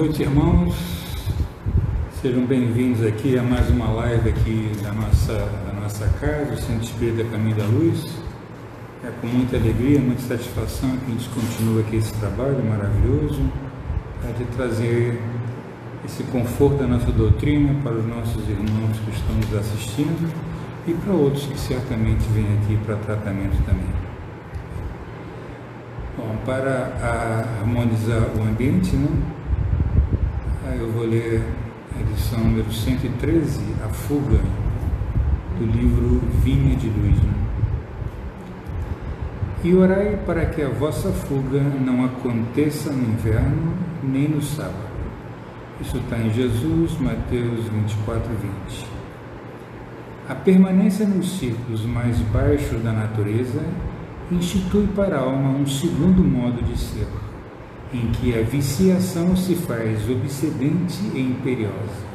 Noite, irmãos. Sejam bem-vindos aqui a mais uma live aqui da nossa, da nossa casa, o Centro Espírita Caminho da Luz. É com muita alegria, muita satisfação que a gente continua aqui esse trabalho maravilhoso, para de trazer esse conforto da nossa doutrina para os nossos irmãos que estão nos assistindo e para outros que certamente vêm aqui para tratamento também. Bom, para harmonizar o ambiente, né? Eu vou ler a edição número 113, A Fuga, do livro Vinha de Luz. Né? E orai para que a vossa fuga não aconteça no inverno nem no sábado. Isso está em Jesus, Mateus 24, 20. A permanência nos círculos mais baixos da natureza institui para a alma um segundo modo de ser em que a viciação se faz obsedente e imperiosa.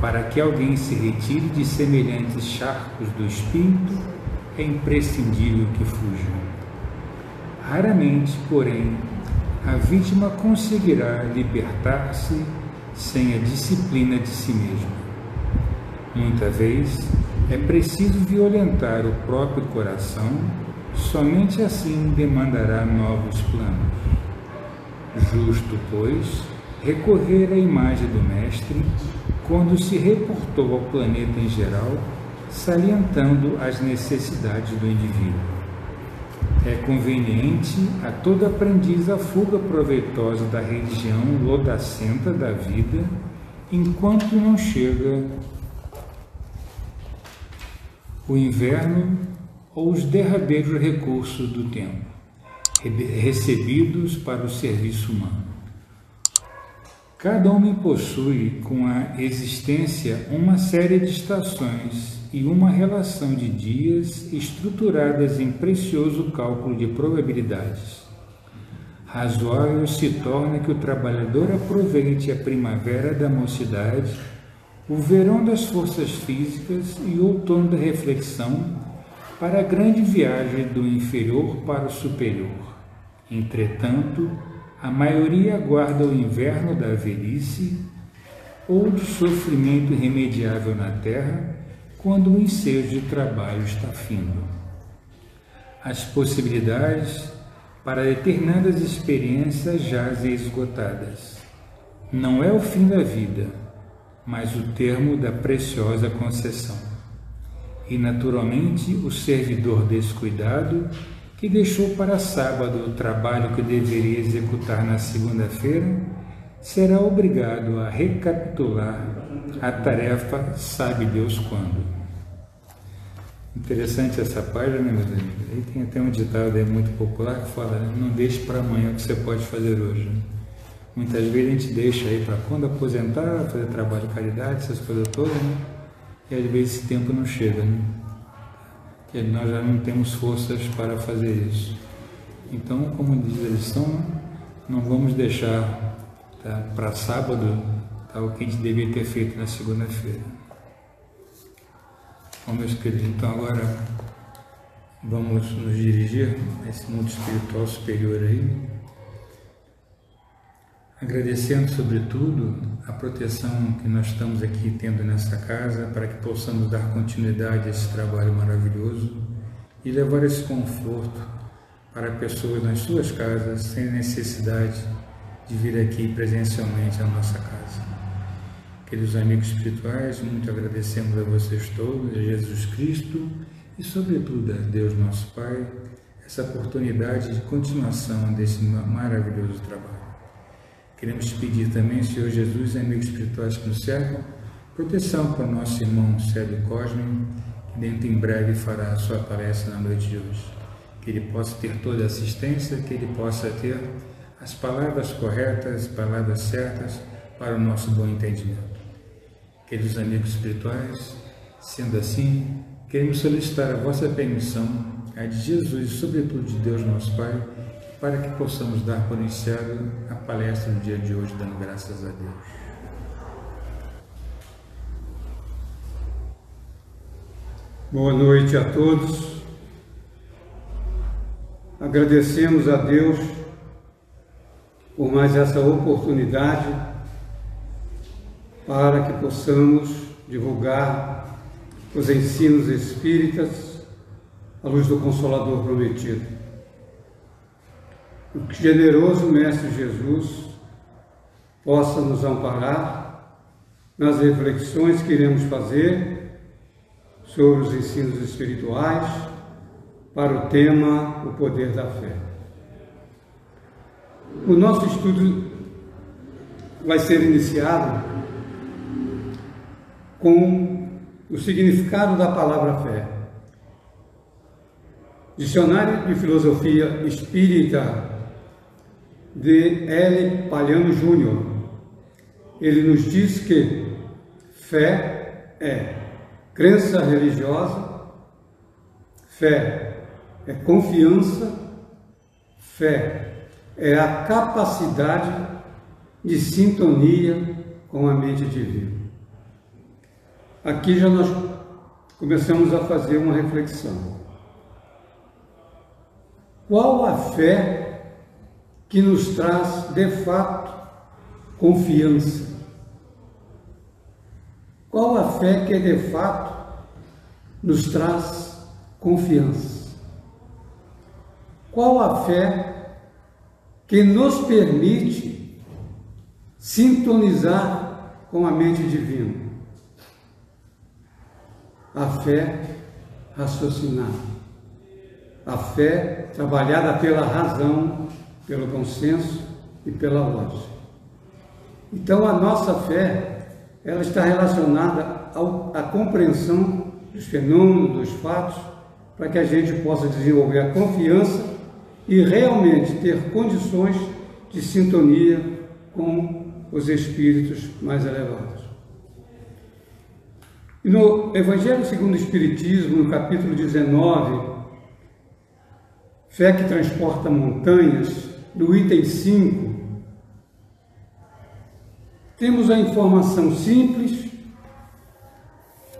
Para que alguém se retire de semelhantes charcos do espírito, é imprescindível que fuja. Raramente, porém, a vítima conseguirá libertar-se sem a disciplina de si mesma. Muita vez é preciso violentar o próprio coração, somente assim demandará novos planos. Justo, pois, recorrer à imagem do Mestre quando se reportou ao planeta em geral, salientando as necessidades do indivíduo. É conveniente a todo aprendiz a fuga proveitosa da religião lodacenta da vida, enquanto não chega o inverno ou os derradeiros recursos do tempo recebidos para o serviço humano. Cada homem possui com a existência uma série de estações e uma relação de dias estruturadas em precioso cálculo de probabilidades. Razoável se torna que o trabalhador aproveite a primavera da mocidade, o verão das forças físicas e o outono da reflexão para a grande viagem do inferior para o superior. Entretanto, a maioria aguarda o inverno da velhice ou do sofrimento irremediável na terra quando o ensejo de trabalho está findo. As possibilidades para determinadas experiências jazem esgotadas. Não é o fim da vida, mas o termo da preciosa concessão. E, naturalmente, o servidor descuidado que deixou para sábado o trabalho que deveria executar na segunda-feira, será obrigado a recapitular a tarefa, sabe Deus quando. Interessante essa página, meus amigos? Aí tem até um ditado aí muito popular que fala: né, não deixe para amanhã o que você pode fazer hoje. Muitas vezes a gente deixa aí para quando aposentar, fazer trabalho de caridade, essas coisas todas, né? E às vezes esse tempo não chega, né? Que nós já não temos forças para fazer isso. Então, como diz a lição, não vamos deixar tá, para sábado tá, o que a gente deveria ter feito na segunda-feira. Bom, meus queridos, então agora vamos nos dirigir a esse mundo espiritual superior aí, agradecendo sobretudo a proteção que nós estamos aqui tendo nessa casa para que possamos dar continuidade a esse trabalho maravilhoso e levar esse conforto para pessoas nas suas casas sem necessidade de vir aqui presencialmente à nossa casa. Queridos amigos espirituais, muito agradecemos a vocês todos, a Jesus Cristo e, sobretudo, a Deus nosso Pai, essa oportunidade de continuação desse maravilhoso trabalho. Queremos pedir também, Senhor Jesus, amigos espirituais que nos cercam, proteção para o nosso irmão Célio Cosme, que dentro em breve fará a sua palestra na noite de hoje. Que ele possa ter toda a assistência, que ele possa ter as palavras corretas, as palavras certas para o nosso bom entendimento. Queridos amigos espirituais, sendo assim, queremos solicitar a vossa permissão, a de Jesus e sobretudo de Deus nosso Pai, para que possamos dar por iniciado a palestra no dia de hoje, dando graças a Deus. Boa noite a todos. Agradecemos a Deus por mais essa oportunidade para que possamos divulgar os ensinos espíritas à luz do Consolador prometido. O generoso Mestre Jesus possa nos amparar nas reflexões que iremos fazer sobre os ensinos espirituais para o tema O Poder da Fé. O nosso estudo vai ser iniciado com o significado da palavra fé. Dicionário de Filosofia Espírita de L. Palhano Júnior. Ele nos diz que fé é crença religiosa, fé é confiança, fé é a capacidade de sintonia com a mente divina. Aqui já nós começamos a fazer uma reflexão. Qual a fé que nos traz de fato confiança? Qual a fé que de fato nos traz confiança? Qual a fé que nos permite sintonizar com a mente divina? a fé raciocinada, a fé trabalhada pela razão, pelo consenso e pela lógica. Então a nossa fé, ela está relacionada ao, à compreensão dos fenômenos, dos fatos, para que a gente possa desenvolver a confiança e realmente ter condições de sintonia com os espíritos mais elevados. E no Evangelho segundo o Espiritismo, no capítulo 19, Fé que transporta montanhas, no item 5, temos a informação simples,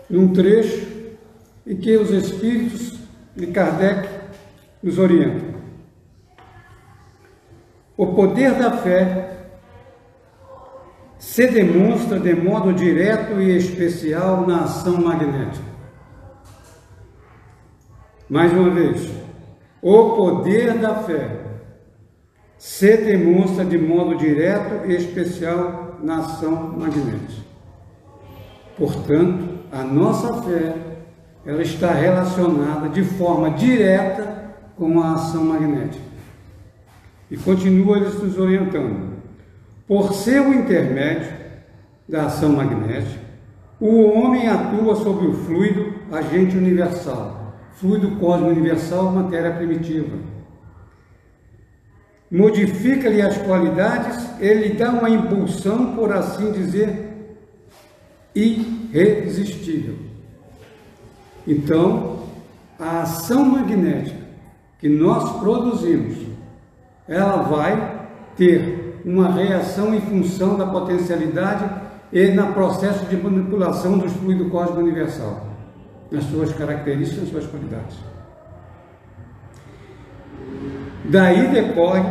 num trecho em que os Espíritos de Kardec nos orientam. O poder da fé se demonstra de modo direto e especial na ação magnética. Mais uma vez, o poder da fé se demonstra de modo direto e especial na ação magnética. Portanto, a nossa fé ela está relacionada de forma direta com a ação magnética. E continua eles nos orientando. Por seu intermédio da ação magnética, o homem atua sobre o fluido agente universal, fluido cósmico universal, matéria primitiva. Modifica-lhe as qualidades, ele dá uma impulsão, por assim dizer, irresistível. Então, a ação magnética que nós produzimos, ela vai ter uma reação em função da potencialidade e no processo de manipulação do fluido cósmico universal, nas suas características, nas suas qualidades. Daí decorre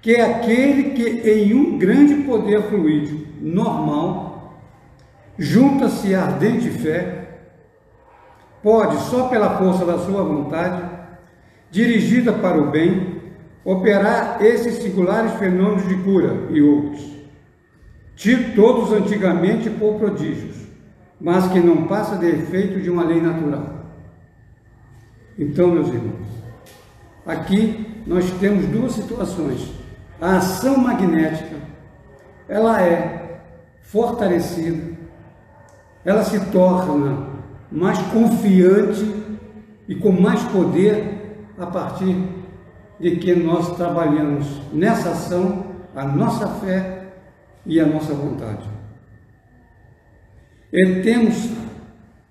que é aquele que em um grande poder fluídico normal junta-se a ardente fé, pode, só pela força da sua vontade, dirigida para o bem, operar esses singulares fenômenos de cura e outros, todos antigamente por prodígios, mas que não passa de efeito de uma lei natural. Então, meus irmãos, aqui nós temos duas situações. A ação magnética, ela é fortalecida, ela se torna mais confiante e com mais poder a partir de que nós trabalhamos nessa ação a nossa fé e a nossa vontade. E temos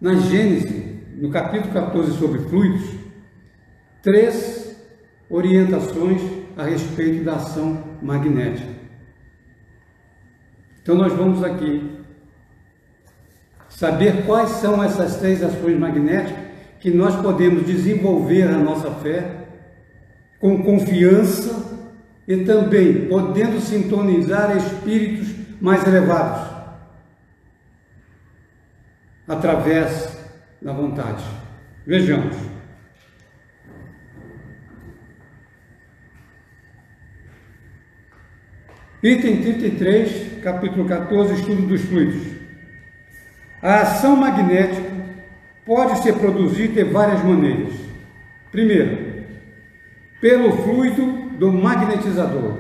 na Gênesis, no capítulo 14 sobre fluidos, três orientações a respeito da ação magnética. Então nós vamos aqui saber quais são essas três ações magnéticas que nós podemos desenvolver a nossa fé com confiança e também podendo sintonizar espíritos mais elevados através da vontade. Vejamos. Item 33, capítulo 14, estudo dos fluidos. A ação magnética pode ser produzida de várias maneiras. Primeiro, pelo fluido do magnetizador.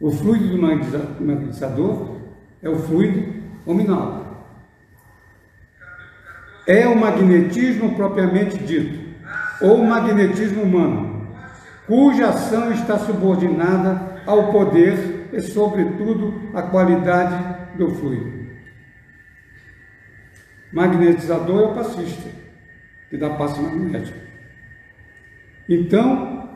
O fluido do magnetizador é o fluido nominal. É o magnetismo propriamente dito, ou magnetismo humano, cuja ação está subordinada ao poder e, sobretudo, à qualidade do fluido. Magnetizador é o passista, que dá passe magnético. Então,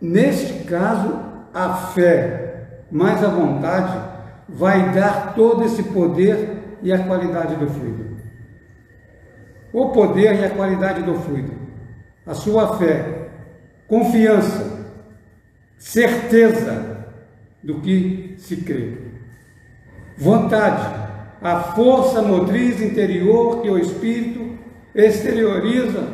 neste caso, a fé mais a vontade vai dar todo esse poder e a qualidade do fluido. O poder e a qualidade do fluido. A sua fé, confiança, certeza do que se crê. Vontade, a força motriz interior que o espírito exterioriza,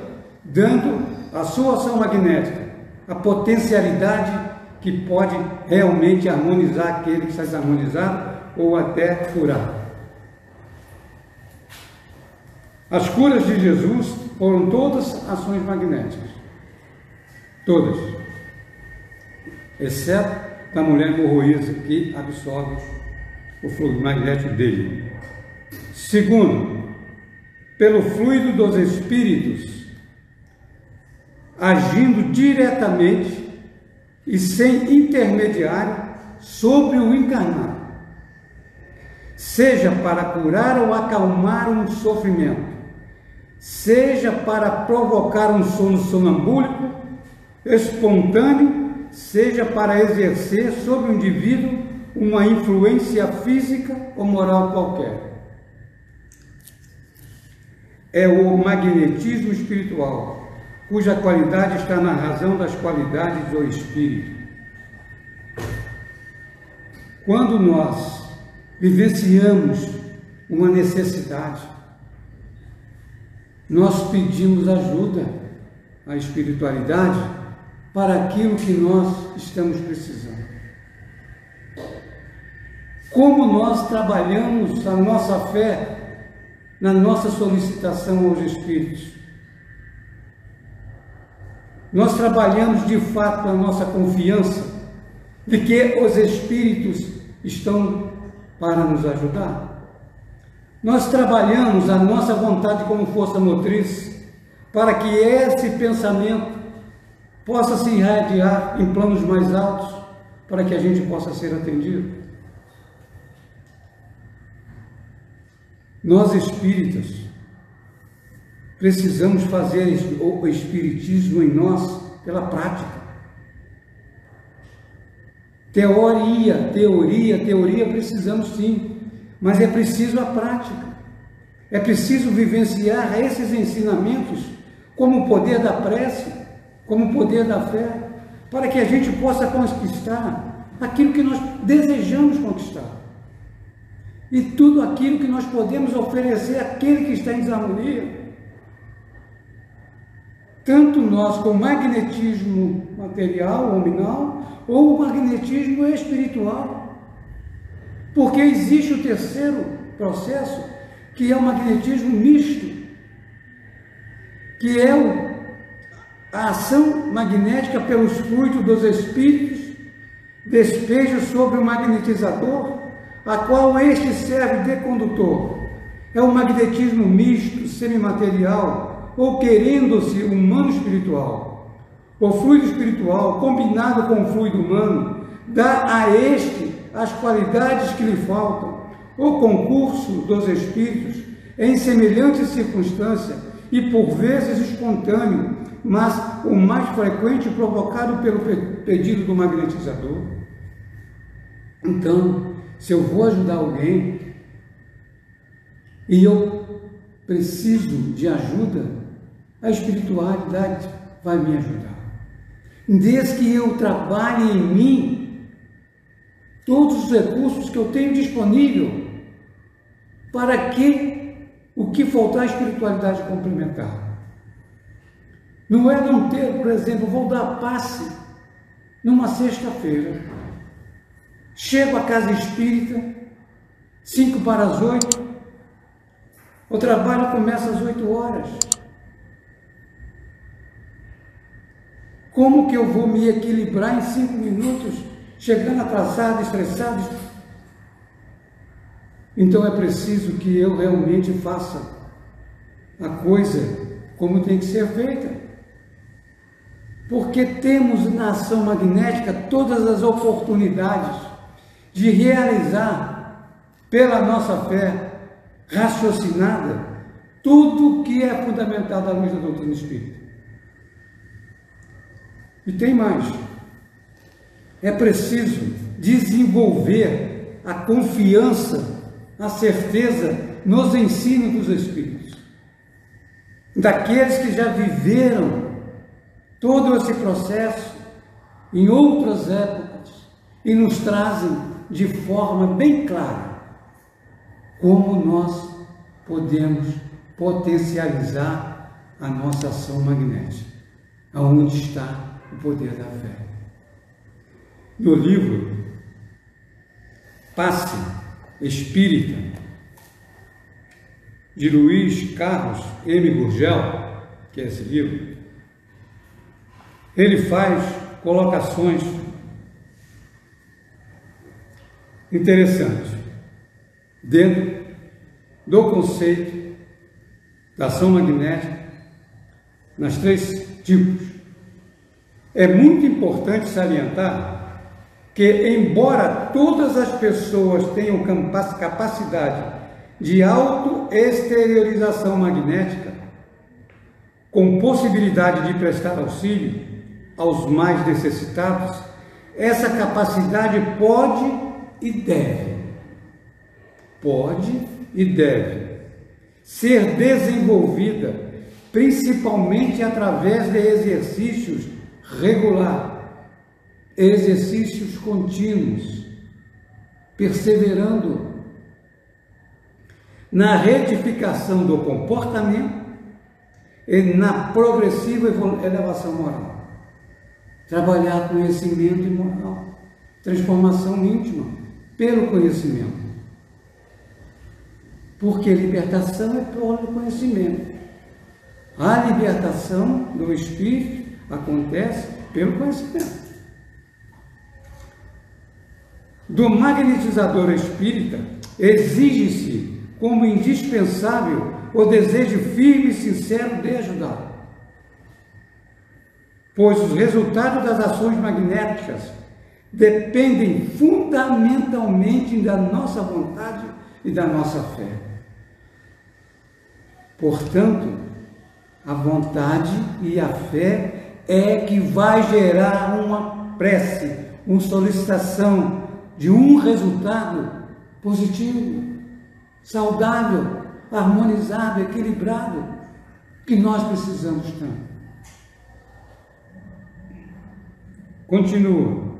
dando a sua ação magnética, a potencialidade que pode realmente harmonizar aquele que está desarmonizado ou até curar. As curas de Jesus foram todas ações magnéticas. Todas. Exceto da mulher hemorroísa que absorve o fluido magnético dele. Segundo, pelo fluido dos espíritos, agindo diretamente e sem intermediário sobre o encarnado, seja para curar ou acalmar um sofrimento, seja para provocar um sono sonambúlico, espontâneo, seja para exercer sobre o indivíduo uma influência física ou moral qualquer. É o magnetismo espiritual cuja qualidade está na razão das qualidades do Espírito. Quando nós vivenciamos uma necessidade, nós pedimos ajuda à espiritualidade para aquilo que nós estamos precisando. Como nós trabalhamos a nossa fé na nossa solicitação aos Espíritos. Nós trabalhamos de fato a nossa confiança de que os Espíritos estão para nos ajudar. Nós trabalhamos a nossa vontade como força motriz para que esse pensamento possa se irradiar em planos mais altos para que a gente possa ser atendido. Nós espíritas Precisamos fazer o Espiritismo em nós pela prática. Teoria, teoria, teoria precisamos sim, mas é preciso a prática. É preciso vivenciar esses ensinamentos como o poder da prece, como o poder da fé, para que a gente possa conquistar aquilo que nós desejamos conquistar. E tudo aquilo que nós podemos oferecer àquele que está em desarmonia tanto nós com magnetismo material, nominal, ou magnetismo espiritual. Porque existe o terceiro processo, que é o magnetismo misto, que é o, a ação magnética pelos fluidos dos espíritos, despeja sobre o magnetizador, a qual este serve de condutor. É o magnetismo misto, semimaterial, ou querendo-se humano espiritual. O fluido espiritual, combinado com o fluido humano, dá a este as qualidades que lhe faltam. O concurso dos espíritos, em semelhante circunstância e por vezes espontâneo, mas o mais frequente provocado pelo pedido do magnetizador. Então, se eu vou ajudar alguém e eu preciso de ajuda, a espiritualidade vai me ajudar. desde que eu trabalhe em mim todos os recursos que eu tenho disponível para que o que faltar a espiritualidade complementar. Não é não ter, por exemplo, vou dar passe numa sexta-feira. Chego à casa espírita, cinco para as oito, o trabalho começa às oito horas. Como que eu vou me equilibrar em cinco minutos, chegando atrasado, estressado? Então é preciso que eu realmente faça a coisa como tem que ser feita. Porque temos na ação magnética todas as oportunidades de realizar pela nossa fé raciocinada tudo que é fundamentado à luz da doutrina espírita. E tem mais. É preciso desenvolver a confiança, a certeza nos ensinos dos Espíritos. Daqueles que já viveram todo esse processo em outras épocas e nos trazem de forma bem clara como nós podemos potencializar a nossa ação magnética, aonde está o poder da fé. No livro Passe Espírita, de Luiz Carlos M. Gurgel, que é esse livro, ele faz colocações interessantes dentro do conceito da ação magnética nas três tipos. É muito importante salientar que, embora todas as pessoas tenham capacidade de auto-exteriorização magnética, com possibilidade de prestar auxílio aos mais necessitados, essa capacidade pode e deve, pode e deve ser desenvolvida principalmente através de exercícios regular, exercícios contínuos, perseverando na retificação do comportamento e na progressiva elevação moral. Trabalhar conhecimento e moral, transformação íntima pelo conhecimento. Porque libertação é pelo conhecimento. A libertação do espírito Acontece pelo conhecimento. Do magnetizador espírita, exige-se como indispensável o desejo firme e sincero de ajudar. Pois os resultados das ações magnéticas dependem fundamentalmente da nossa vontade e da nossa fé. Portanto, a vontade e a fé é que vai gerar uma prece, uma solicitação de um resultado positivo, saudável, harmonizado, equilibrado, que nós precisamos tanto. Continua.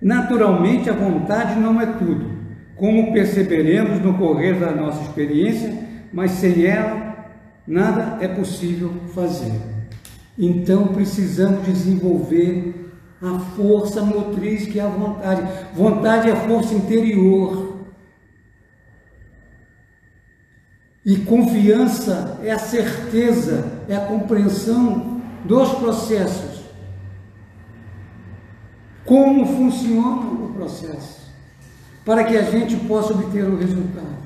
Naturalmente, a vontade não é tudo, como perceberemos no correr da nossa experiência, mas sem ela, nada é possível fazer. Então precisamos desenvolver a força motriz que é a vontade. Vontade é a força interior. E confiança é a certeza, é a compreensão dos processos. Como funciona o processo, para que a gente possa obter o resultado.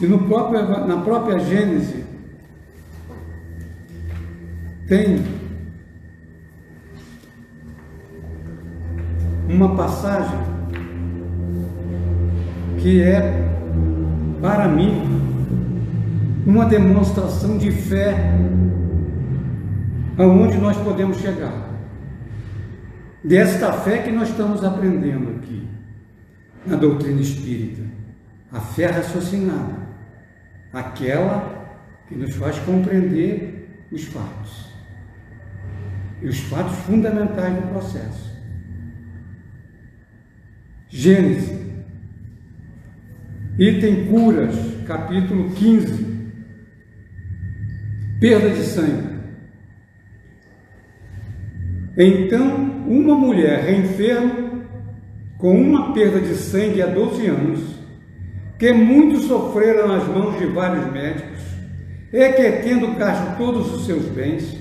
E próprio, na própria Gênese tem uma passagem que é, para mim, uma demonstração de fé aonde nós podemos chegar. Desta fé que nós estamos aprendendo aqui na doutrina espírita, a fé raciocinada aquela que nos faz compreender os fatos. E os fatos fundamentais do processo. Gênesis, item curas, capítulo 15. Perda de sangue. Então, uma mulher enferma, com uma perda de sangue há 12 anos, que muito sofrera nas mãos de vários médicos, e que, tendo gasto todos os seus bens,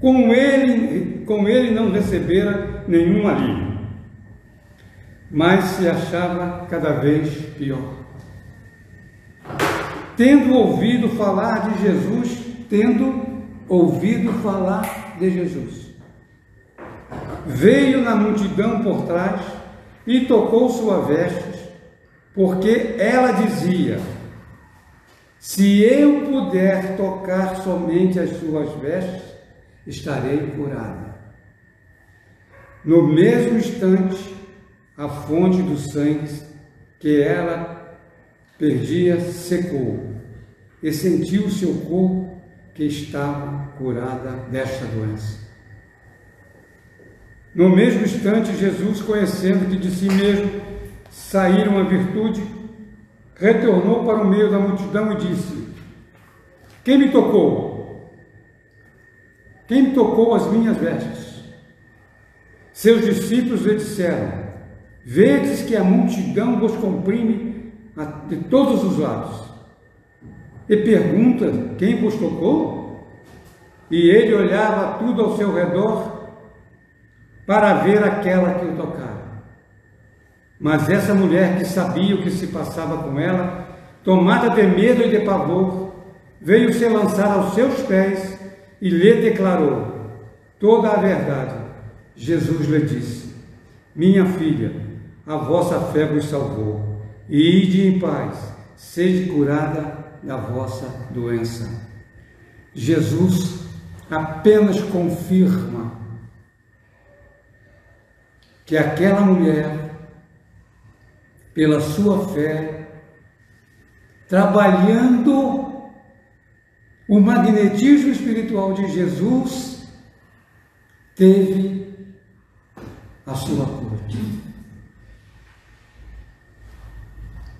com ele, com ele não recebera nenhum alívio, mas se achava cada vez pior. Tendo ouvido falar de Jesus, tendo ouvido falar de Jesus, veio na multidão por trás e tocou sua veste, porque ela dizia: Se eu puder tocar somente as suas vestes, estarei curada. No mesmo instante, a fonte do sangue que ela perdia secou, e sentiu seu corpo que estava curada desta doença. No mesmo instante, Jesus, conhecendo que de si mesmo saíra uma virtude, retornou para o meio da multidão e disse: Quem me tocou? Quem me tocou as minhas vestes? Seus discípulos lhe disseram: Vedes que a multidão vos comprime de todos os lados. E pergunta: Quem vos tocou? E ele olhava tudo ao seu redor para ver aquela que o tocara. Mas essa mulher que sabia o que se passava com ela, tomada de medo e de pavor, veio se lançar aos seus pés e lhe declarou toda a verdade. Jesus lhe disse: Minha filha, a vossa fé vos salvou, e ide em paz, sede curada da vossa doença. Jesus apenas confirma que aquela mulher, pela sua fé, trabalhando o magnetismo espiritual de Jesus, teve a sua cura.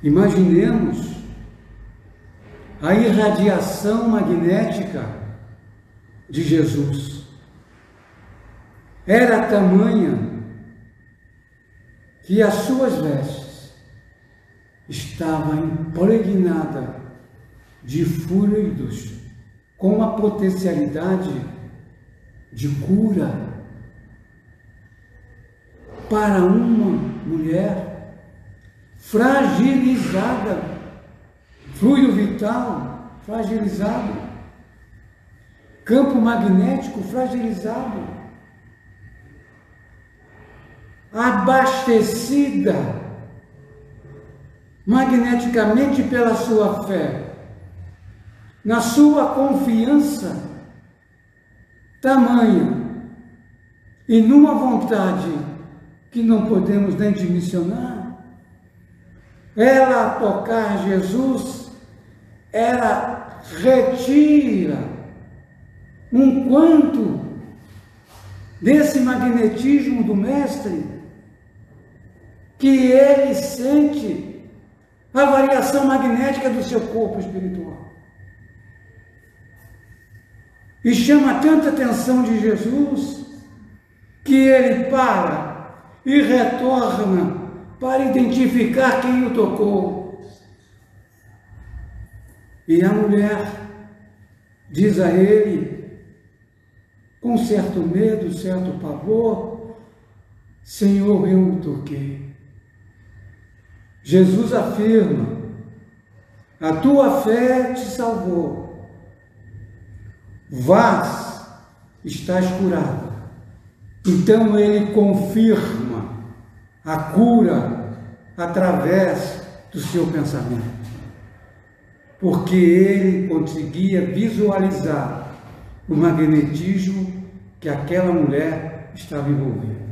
Imaginemos a irradiação magnética de Jesus. Era tamanha que as suas vestes estavam impregnadas de fluidos com uma potencialidade de cura para uma mulher fragilizada, fluido vital fragilizado, campo magnético fragilizado. Abastecida magneticamente pela sua fé, na sua confiança tamanha e numa vontade que não podemos nem dimensionar, ela tocar Jesus, ela retira um quanto desse magnetismo do Mestre que ele sente a variação magnética do seu corpo espiritual. E chama tanta atenção de Jesus que ele para e retorna para identificar quem o tocou. E a mulher diz a ele, com certo medo, certo pavor, Senhor, eu o toquei. Jesus afirma: a tua fé te salvou. Vás, estás curado. Então ele confirma a cura através do seu pensamento. Porque ele conseguia visualizar o magnetismo que aquela mulher estava envolvida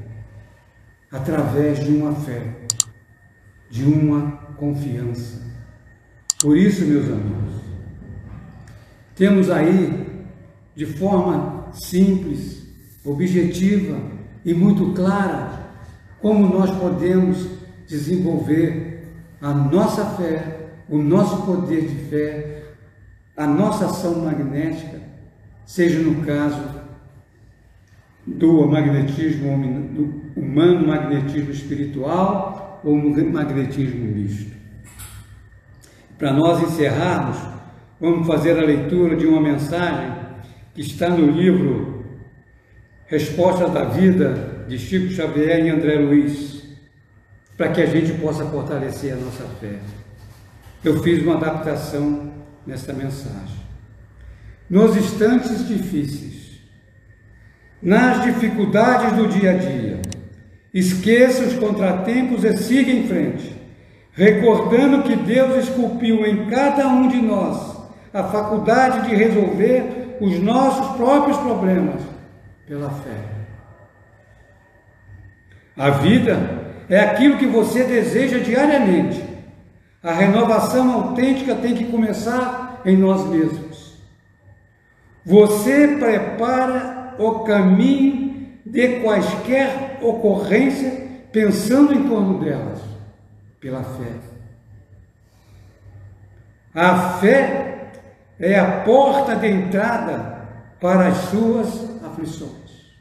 através de uma fé de uma confiança. Por isso, meus amigos, Temos aí, de forma simples, objetiva e muito clara, como nós podemos desenvolver a nossa fé, o nosso poder de fé, a nossa ação magnética, seja no caso do magnetismo do humano, magnetismo espiritual ou magnetismo misto. Para nós encerrarmos, vamos fazer a leitura de uma mensagem que está no livro Resposta da Vida de Chico Xavier e André Luiz, para que a gente possa fortalecer a nossa fé. Eu fiz uma adaptação nesta mensagem. Nos instantes difíceis, nas dificuldades do dia a dia, esqueça os contratempos e siga em frente, recordando que Deus esculpiu em cada um de nós a faculdade de resolver os nossos próprios problemas pela fé. A vida é aquilo que você deseja diariamente. A renovação autêntica tem que começar em nós mesmos. Você prepara o caminho de quaisquer ocorrência pensando em torno delas, pela fé. A fé é a porta de entrada para as suas aflições.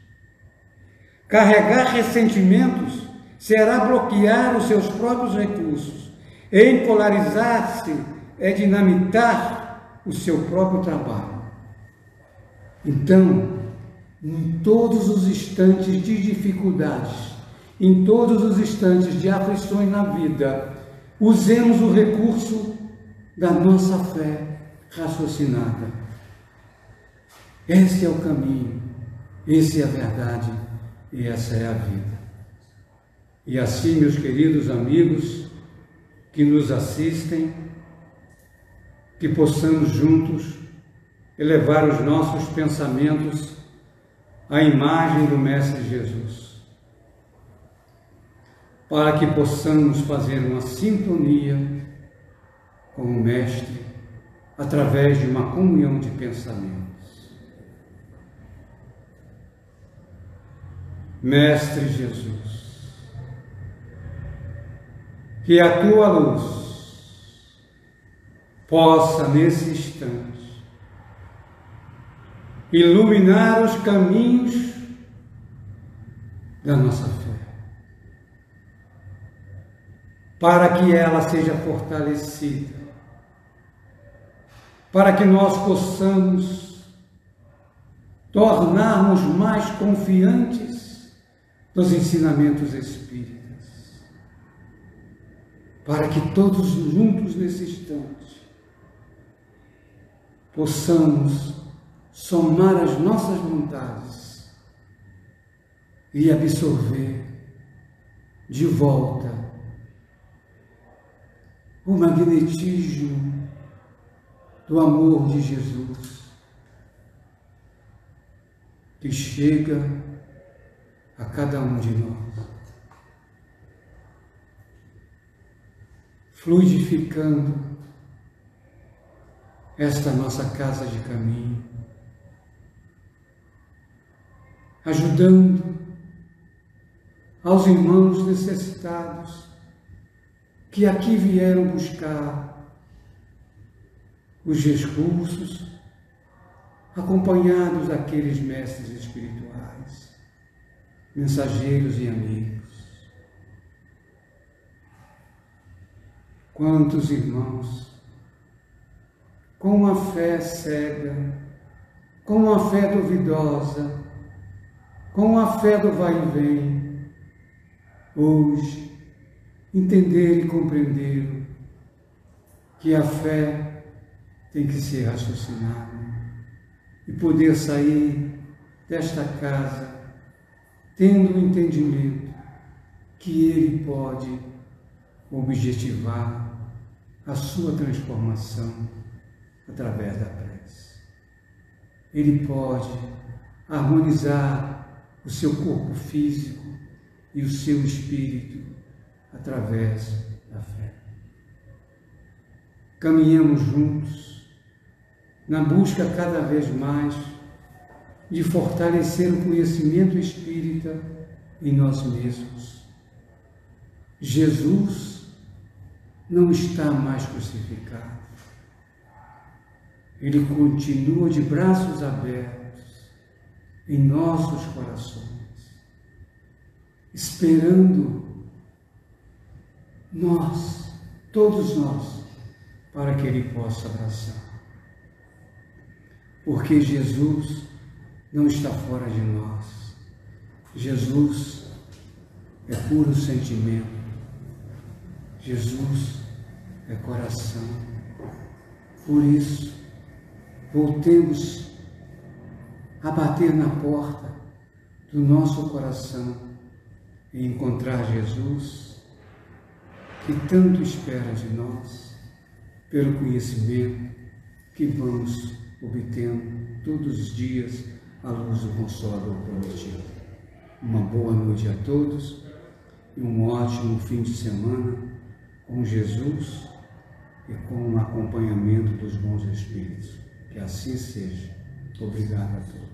Carregar ressentimentos será bloquear os seus próprios recursos. Encolarizar-se é dinamitar o seu próprio trabalho. Então, em todos os instantes de dificuldades, em todos os instantes de aflições na vida, usemos o recurso da nossa fé raciocinada. Esse é o caminho, essa é a verdade e essa é a vida. E assim, meus queridos amigos que nos assistem, que possamos juntos elevar os nossos pensamentos à imagem do Mestre Jesus, para que possamos fazer uma sintonia com o Mestre através de uma comunhão de pensamentos. Mestre Jesus, que a tua luz possa nesse instante iluminar os caminhos da nossa fé, para que ela seja fortalecida, para que nós possamos tornarmos mais confiantes dos ensinamentos espíritas, para que todos juntos nesse instante possamos somar as nossas vontades e absorver de volta o magnetismo do amor de Jesus que chega a cada um de nós, fluidificando esta nossa casa de caminho, ajudando aos irmãos necessitados que aqui vieram buscar os recursos, acompanhados daqueles mestres espirituais mensageiros e amigos. Quantos irmãos, com a fé cega, com a fé duvidosa, com a fé do vai e vem, hoje entender e compreender que a fé tem que ser raciocinada e poder sair desta casa tendo o entendimento que ele pode objetivar a sua transformação através da prece. Ele pode harmonizar o seu corpo físico e o seu espírito através da fé. Caminhamos juntos na busca cada vez mais de fortalecer o conhecimento espírita em nós mesmos. Jesus não está mais crucificado. Ele continua de braços abertos em nossos corações, esperando nós, todos nós, para que Ele possa abraçar. Porque Jesus não está fora de nós. Jesus é puro sentimento. Jesus é coração. Por isso, voltemos a bater na porta do nosso coração e encontrar Jesus, que tanto espera de nós, pelo conhecimento que vamos obtendo todos os dias à luz do Consolador prometido. Uma boa noite a todos e um ótimo fim de semana com Jesus e com o acompanhamento dos bons Espíritos. Que assim seja. Obrigado a todos.